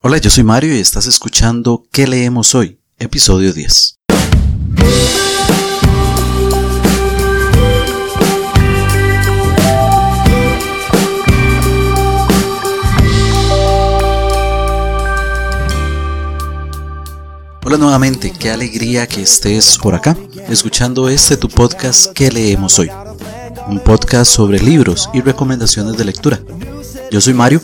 Hola, yo soy Mario y estás escuchando ¿Qué leemos hoy? Episodio 10. Hola nuevamente, qué alegría que estés por acá, escuchando este tu podcast ¿Qué leemos hoy? Un podcast sobre libros y recomendaciones de lectura. Yo soy Mario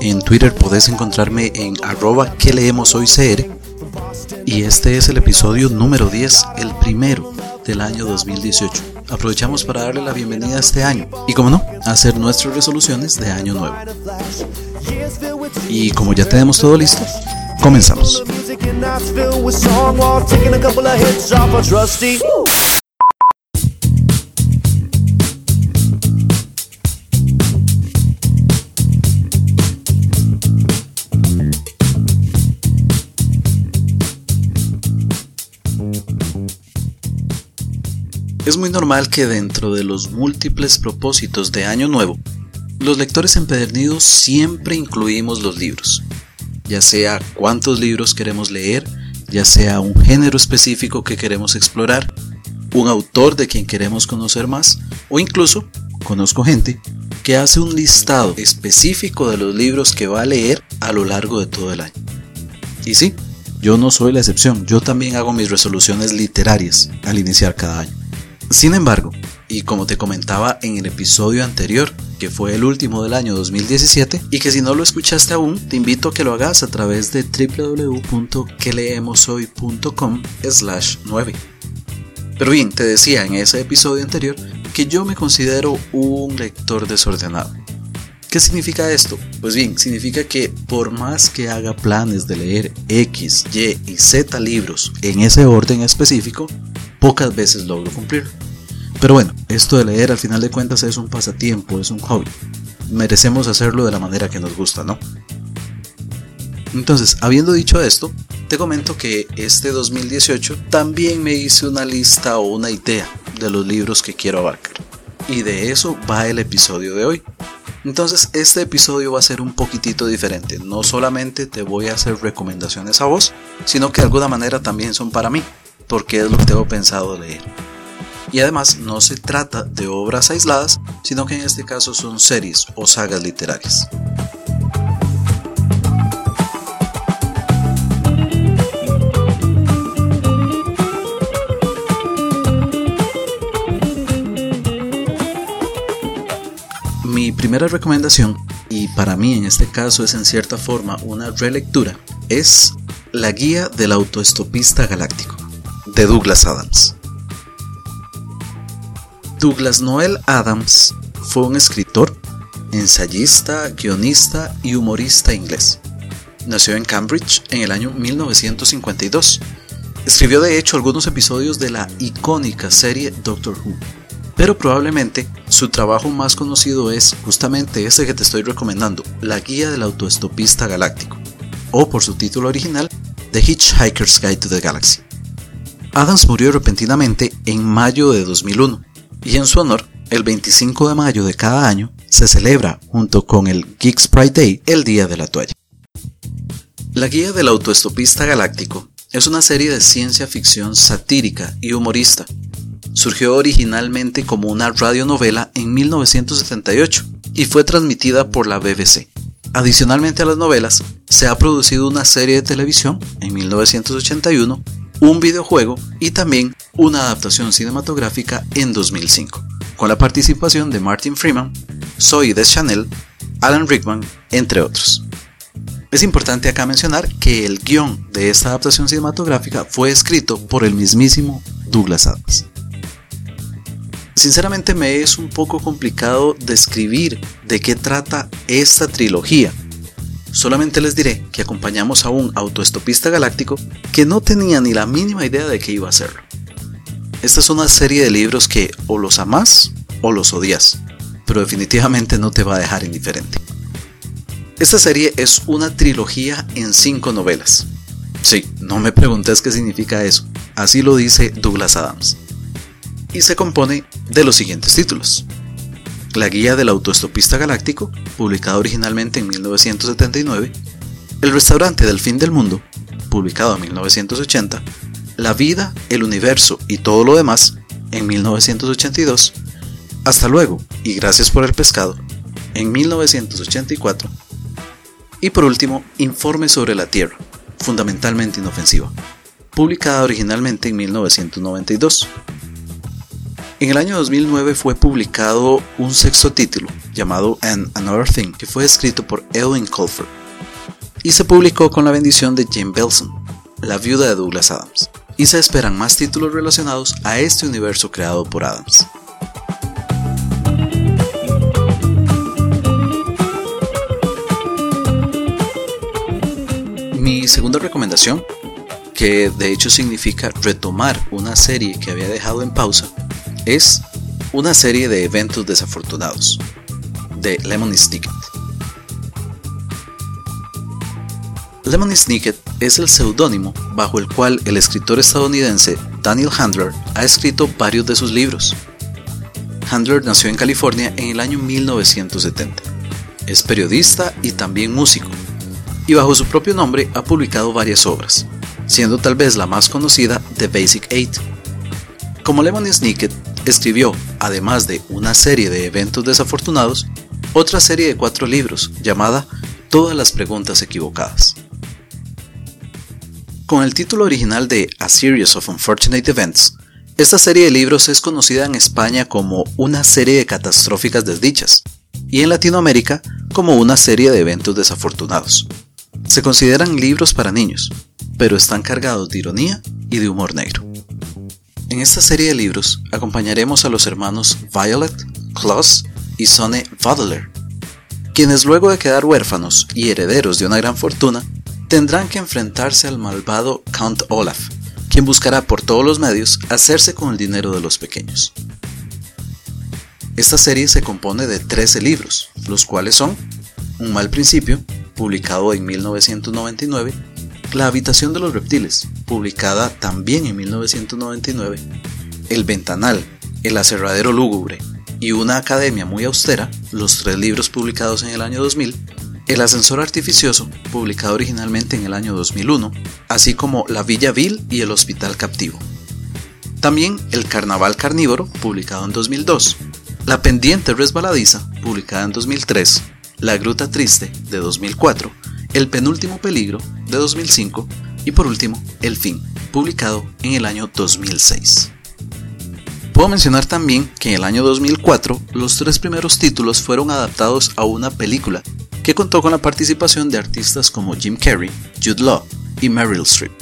en Twitter podés encontrarme en arroba que leemos hoy CR. Y este es el episodio número 10, el primero del año 2018. Aprovechamos para darle la bienvenida a este año y, como no, hacer nuestras resoluciones de año nuevo. Y como ya tenemos todo listo, comenzamos. Es muy normal que dentro de los múltiples propósitos de Año Nuevo, los lectores empedernidos siempre incluimos los libros, ya sea cuántos libros queremos leer, ya sea un género específico que queremos explorar, un autor de quien queremos conocer más, o incluso conozco gente que hace un listado específico de los libros que va a leer a lo largo de todo el año. Y sí, yo no soy la excepción, yo también hago mis resoluciones literarias al iniciar cada año. Sin embargo, y como te comentaba en el episodio anterior, que fue el último del año 2017, y que si no lo escuchaste aún, te invito a que lo hagas a través de www.queleemoshoy.com slash 9. Pero bien, te decía en ese episodio anterior que yo me considero un lector desordenado. ¿Qué significa esto? Pues bien, significa que por más que haga planes de leer X, Y y Z libros en ese orden específico, pocas veces logro cumplirlo. Pero bueno, esto de leer al final de cuentas es un pasatiempo, es un hobby. Merecemos hacerlo de la manera que nos gusta, ¿no? Entonces, habiendo dicho esto, te comento que este 2018 también me hice una lista o una idea de los libros que quiero abarcar. Y de eso va el episodio de hoy. Entonces, este episodio va a ser un poquitito diferente. No solamente te voy a hacer recomendaciones a vos, sino que de alguna manera también son para mí porque es lo que tengo pensado leer. Y además no se trata de obras aisladas, sino que en este caso son series o sagas literarias. Mi primera recomendación, y para mí en este caso es en cierta forma una relectura, es La Guía del Autoestopista Galáctico Douglas Adams. Douglas Noel Adams fue un escritor, ensayista, guionista y humorista inglés. Nació en Cambridge en el año 1952. Escribió de hecho algunos episodios de la icónica serie Doctor Who, pero probablemente su trabajo más conocido es justamente ese que te estoy recomendando, La Guía del Autoestopista Galáctico, o por su título original, The Hitchhiker's Guide to the Galaxy. Adams murió repentinamente en mayo de 2001 y en su honor, el 25 de mayo de cada año se celebra, junto con el Geeks Pride Day, el Día de la Toalla. La Guía del Autoestopista Galáctico es una serie de ciencia ficción satírica y humorista. Surgió originalmente como una radionovela en 1978 y fue transmitida por la BBC. Adicionalmente a las novelas, se ha producido una serie de televisión en 1981 un videojuego y también una adaptación cinematográfica en 2005, con la participación de Martin Freeman, Zoe Deschanel, Alan Rickman, entre otros. Es importante acá mencionar que el guion de esta adaptación cinematográfica fue escrito por el mismísimo Douglas Adams. Sinceramente me es un poco complicado describir de qué trata esta trilogía, Solamente les diré que acompañamos a un autoestopista galáctico que no tenía ni la mínima idea de que iba a hacerlo. Esta es una serie de libros que o los amas o los odias, pero definitivamente no te va a dejar indiferente. Esta serie es una trilogía en cinco novelas. Sí, no me preguntes qué significa eso, así lo dice Douglas Adams. Y se compone de los siguientes títulos. La Guía del Autoestopista Galáctico, publicada originalmente en 1979, El restaurante del fin del mundo, publicado en 1980, La vida, el universo y todo lo demás, en 1982, Hasta luego y gracias por el pescado, en 1984, y por último, Informe sobre la Tierra, fundamentalmente inofensiva, publicada originalmente en 1992. En el año 2009 fue publicado un sexto título llamado An Another Thing, que fue escrito por Edwin Colford y se publicó con la bendición de Jane Belson, la viuda de Douglas Adams. Y se esperan más títulos relacionados a este universo creado por Adams. Mi segunda recomendación, que de hecho significa retomar una serie que había dejado en pausa, es una serie de eventos desafortunados de Lemon Snicket. Lemon Snicket es el seudónimo bajo el cual el escritor estadounidense Daniel Handler ha escrito varios de sus libros. Handler nació en California en el año 1970. Es periodista y también músico, y bajo su propio nombre ha publicado varias obras, siendo tal vez la más conocida The Basic Eight. Como Lemon Snicket escribió, además de una serie de eventos desafortunados, otra serie de cuatro libros llamada Todas las preguntas equivocadas. Con el título original de A Series of Unfortunate Events, esta serie de libros es conocida en España como una serie de catastróficas desdichas y en Latinoamérica como una serie de eventos desafortunados. Se consideran libros para niños, pero están cargados de ironía y de humor negro. En esta serie de libros acompañaremos a los hermanos Violet, Klaus y Sonne Vadler, quienes luego de quedar huérfanos y herederos de una gran fortuna, tendrán que enfrentarse al malvado Count Olaf, quien buscará por todos los medios hacerse con el dinero de los pequeños. Esta serie se compone de 13 libros, los cuales son Un mal principio, publicado en 1999, la habitación de los reptiles, publicada también en 1999, El ventanal, El aserradero lúgubre y Una academia muy austera, los tres libros publicados en el año 2000, El ascensor artificioso, publicado originalmente en el año 2001, así como La Villa Vil y El hospital captivo. También El carnaval carnívoro, publicado en 2002, La pendiente resbaladiza, publicada en 2003, La gruta triste, de 2004, el penúltimo peligro de 2005 y por último El fin, publicado en el año 2006. Puedo mencionar también que en el año 2004 los tres primeros títulos fueron adaptados a una película que contó con la participación de artistas como Jim Carrey, Jude Law y Meryl Streep.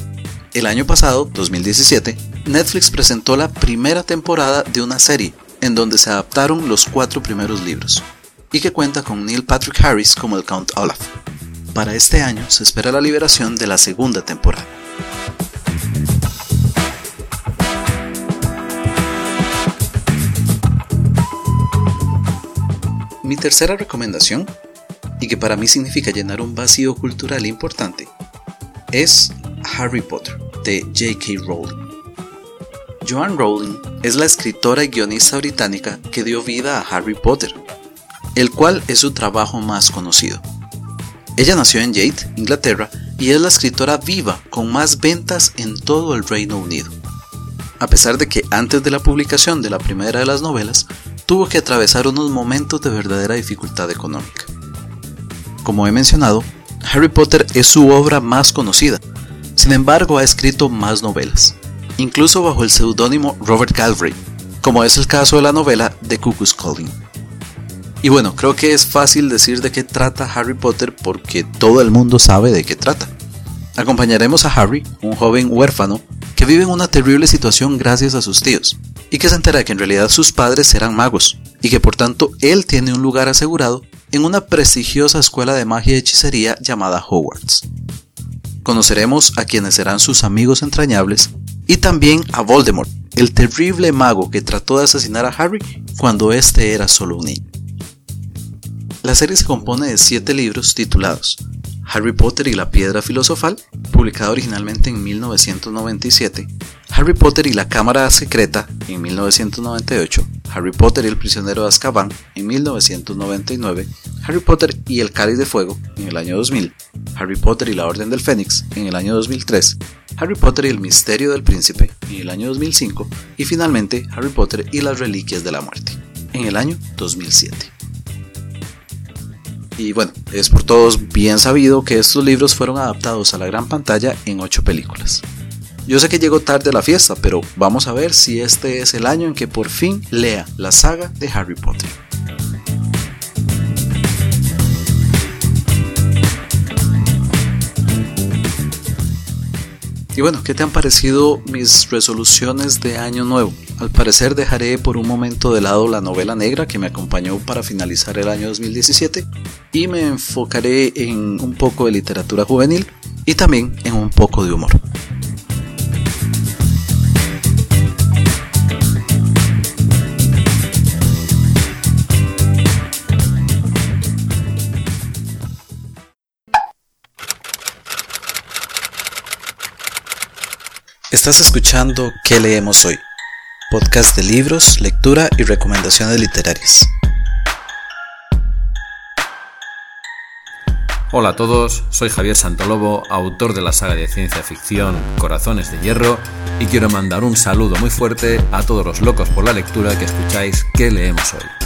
El año pasado, 2017, Netflix presentó la primera temporada de una serie en donde se adaptaron los cuatro primeros libros y que cuenta con Neil Patrick Harris como el Count Olaf para este año se espera la liberación de la segunda temporada. Mi tercera recomendación, y que para mí significa llenar un vacío cultural importante, es Harry Potter de J.K. Rowling. Joanne Rowling es la escritora y guionista británica que dio vida a Harry Potter, el cual es su trabajo más conocido. Ella nació en Yate, Inglaterra, y es la escritora viva con más ventas en todo el Reino Unido. A pesar de que antes de la publicación de la primera de las novelas, tuvo que atravesar unos momentos de verdadera dificultad económica. Como he mencionado, Harry Potter es su obra más conocida, sin embargo ha escrito más novelas, incluso bajo el seudónimo Robert Galbraith, como es el caso de la novela The Cuckoo's Calling. Y bueno, creo que es fácil decir de qué trata Harry Potter porque todo el mundo sabe de qué trata. Acompañaremos a Harry, un joven huérfano que vive en una terrible situación gracias a sus tíos, y que se entera que en realidad sus padres eran magos, y que por tanto él tiene un lugar asegurado en una prestigiosa escuela de magia y hechicería llamada Hogwarts. Conoceremos a quienes serán sus amigos entrañables, y también a Voldemort, el terrible mago que trató de asesinar a Harry cuando éste era solo un niño. La serie se compone de siete libros titulados Harry Potter y la Piedra Filosofal, publicado originalmente en 1997, Harry Potter y la Cámara Secreta en 1998, Harry Potter y el prisionero de Azkaban en 1999, Harry Potter y el Cáliz de Fuego en el año 2000, Harry Potter y la Orden del Fénix en el año 2003, Harry Potter y el Misterio del Príncipe en el año 2005 y finalmente Harry Potter y las Reliquias de la Muerte en el año 2007. Y bueno, es por todos bien sabido que estos libros fueron adaptados a la gran pantalla en 8 películas. Yo sé que llegó tarde a la fiesta, pero vamos a ver si este es el año en que por fin lea la saga de Harry Potter. Y bueno, ¿qué te han parecido mis resoluciones de año nuevo? Al parecer dejaré por un momento de lado la novela negra que me acompañó para finalizar el año 2017 y me enfocaré en un poco de literatura juvenil y también en un poco de humor. Estás escuchando ¿Qué leemos hoy? Podcast de libros, lectura y recomendaciones literarias. Hola a todos, soy Javier Santolobo, autor de la saga de ciencia ficción Corazones de Hierro, y quiero mandar un saludo muy fuerte a todos los locos por la lectura que escucháis ¿Qué leemos hoy?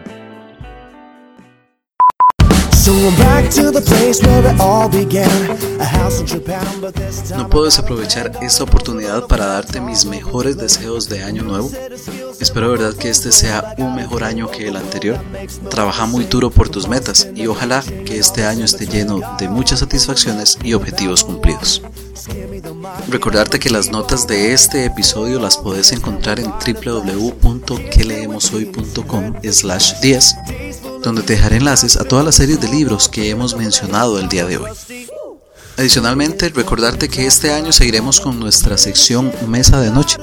No puedo desaprovechar esta oportunidad para darte mis mejores deseos de año nuevo. Espero de verdad que este sea un mejor año que el anterior. Trabaja muy duro por tus metas y ojalá que este año esté lleno de muchas satisfacciones y objetivos cumplidos. Recordarte que las notas de este episodio las puedes encontrar en www.queleemoshoy.com slash 10 donde te dejaré enlaces a todas las series de libros que hemos mencionado el día de hoy. Adicionalmente, recordarte que este año seguiremos con nuestra sección Mesa de Noche.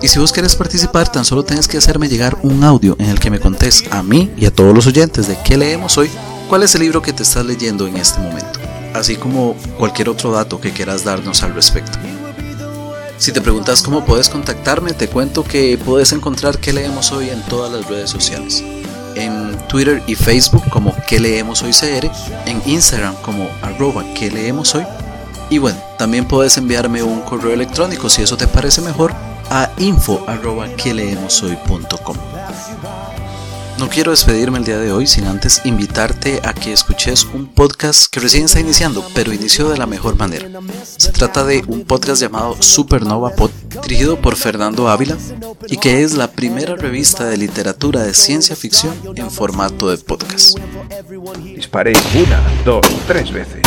Y si vos querés participar, tan solo tienes que hacerme llegar un audio en el que me contés a mí y a todos los oyentes de qué leemos hoy, cuál es el libro que te estás leyendo en este momento, así como cualquier otro dato que quieras darnos al respecto. Si te preguntas cómo puedes contactarme, te cuento que puedes encontrar qué leemos hoy en todas las redes sociales en Twitter y Facebook como que leemos hoy CR, en Instagram como arroba que leemos hoy. Y bueno, también puedes enviarme un correo electrónico si eso te parece mejor a info arroba que leemos hoy.com. No quiero despedirme el día de hoy sin antes invitarte a que escuches un podcast que recién está iniciando, pero inició de la mejor manera. Se trata de un podcast llamado Supernova Pod, dirigido por Fernando Ávila, y que es la primera revista de literatura de ciencia ficción en formato de podcast. Disparéis una, dos, tres veces,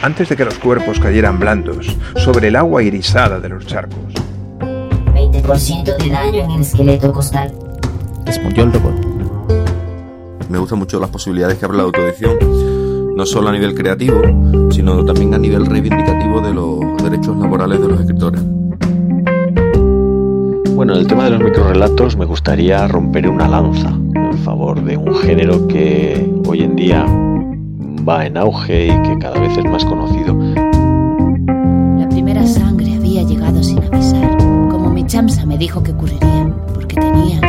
antes de que los cuerpos cayeran blandos sobre el agua irisada de los charcos. 20% de daño en el esqueleto costal. Respondió el robot me gustan mucho las posibilidades que abre la autoedición, no solo a nivel creativo, sino también a nivel reivindicativo de los derechos laborales de los escritores. Bueno, en el tema de los microrelatos me gustaría romper una lanza en favor de un género que hoy en día va en auge y que cada vez es más conocido. La primera sangre había llegado sin avisar, como mi chamsa me dijo que ocurriría, porque tenía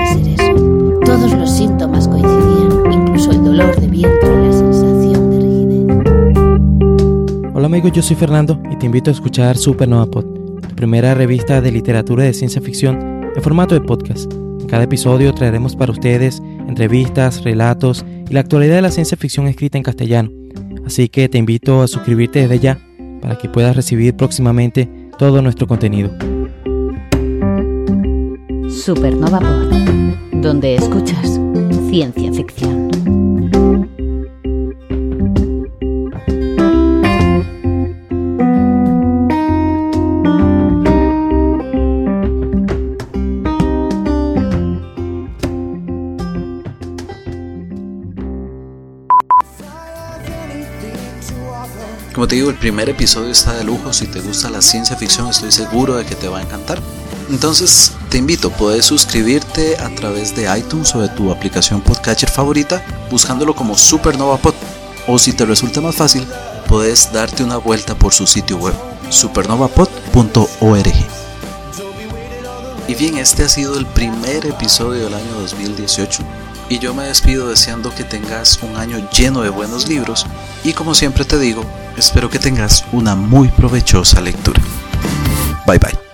amigos, yo soy Fernando y te invito a escuchar Supernova Pod, tu primera revista de literatura de ciencia ficción en formato de podcast. En cada episodio traeremos para ustedes entrevistas, relatos y la actualidad de la ciencia ficción escrita en castellano. Así que te invito a suscribirte desde ya para que puedas recibir próximamente todo nuestro contenido. Supernova Pod, donde escuchas ciencia ficción. El primer episodio está de lujo. Si te gusta la ciencia ficción, estoy seguro de que te va a encantar. Entonces, te invito, puedes suscribirte a través de iTunes o de tu aplicación podcatcher favorita, buscándolo como Supernova Pod. O si te resulta más fácil, puedes darte una vuelta por su sitio web, supernovapod.org. Y bien, este ha sido el primer episodio del año 2018 y yo me despido deseando que tengas un año lleno de buenos libros y como siempre te digo, espero que tengas una muy provechosa lectura. Bye bye.